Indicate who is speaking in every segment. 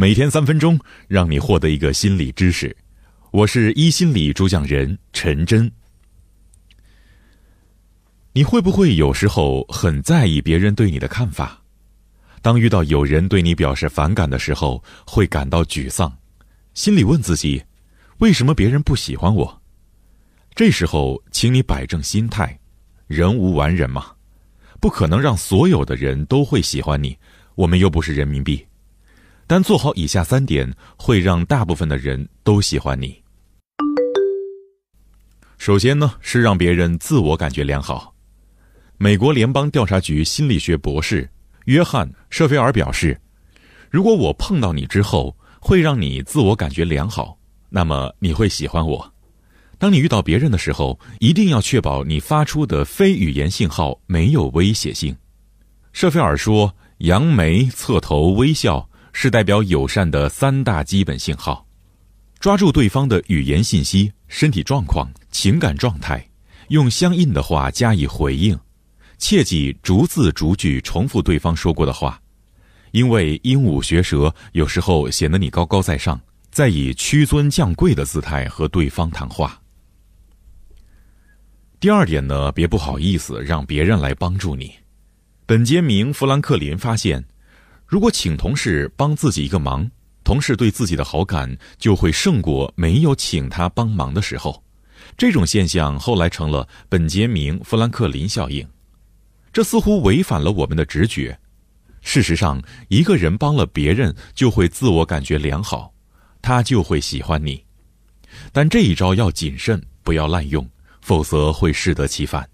Speaker 1: 每天三分钟，让你获得一个心理知识。我是一心理主讲人陈真。你会不会有时候很在意别人对你的看法？当遇到有人对你表示反感的时候，会感到沮丧，心里问自己：为什么别人不喜欢我？这时候，请你摆正心态，人无完人嘛。不可能让所有的人都会喜欢你，我们又不是人民币。但做好以下三点，会让大部分的人都喜欢你。首先呢，是让别人自我感觉良好。美国联邦调查局心理学博士约翰·舍菲尔表示：“如果我碰到你之后，会让你自我感觉良好，那么你会喜欢我。”当你遇到别人的时候，一定要确保你发出的非语言信号没有威胁性。舍菲尔说：“扬眉、侧头、微笑是代表友善的三大基本信号。抓住对方的语言信息、身体状况、情感状态，用相应的话加以回应。切记逐字逐句重复对方说过的话，因为鹦鹉学舌有时候显得你高高在上，在以屈尊降贵的姿态和对方谈话。”第二点呢，别不好意思让别人来帮助你。本杰明·富兰克林发现，如果请同事帮自己一个忙，同事对自己的好感就会胜过没有请他帮忙的时候。这种现象后来成了本杰明·富兰克林效应。这似乎违反了我们的直觉。事实上，一个人帮了别人，就会自我感觉良好，他就会喜欢你。但这一招要谨慎，不要滥用。否则会适得其反。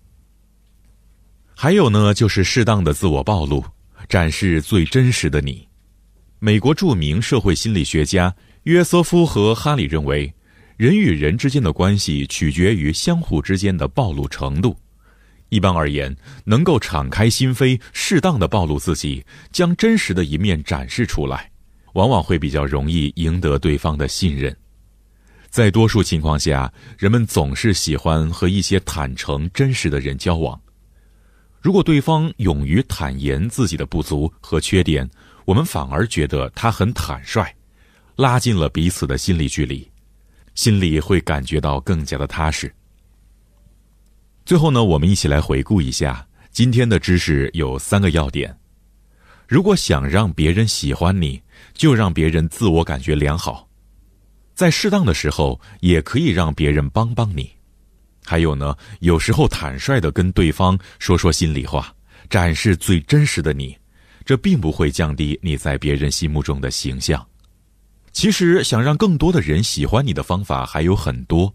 Speaker 1: 还有呢，就是适当的自我暴露，展示最真实的你。美国著名社会心理学家约瑟夫和哈里认为，人与人之间的关系取决于相互之间的暴露程度。一般而言，能够敞开心扉、适当的暴露自己，将真实的一面展示出来，往往会比较容易赢得对方的信任。在多数情况下，人们总是喜欢和一些坦诚、真实的人交往。如果对方勇于坦言自己的不足和缺点，我们反而觉得他很坦率，拉近了彼此的心理距离，心里会感觉到更加的踏实。最后呢，我们一起来回顾一下今天的知识，有三个要点：如果想让别人喜欢你，就让别人自我感觉良好。在适当的时候，也可以让别人帮帮你。还有呢，有时候坦率的跟对方说说心里话，展示最真实的你，这并不会降低你在别人心目中的形象。其实，想让更多的人喜欢你的方法还有很多。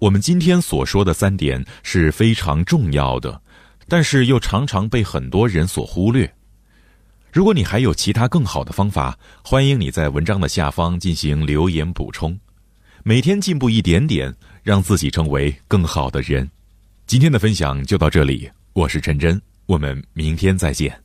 Speaker 1: 我们今天所说的三点是非常重要的，但是又常常被很多人所忽略。如果你还有其他更好的方法，欢迎你在文章的下方进行留言补充。每天进步一点点，让自己成为更好的人。今天的分享就到这里，我是陈真，我们明天再见。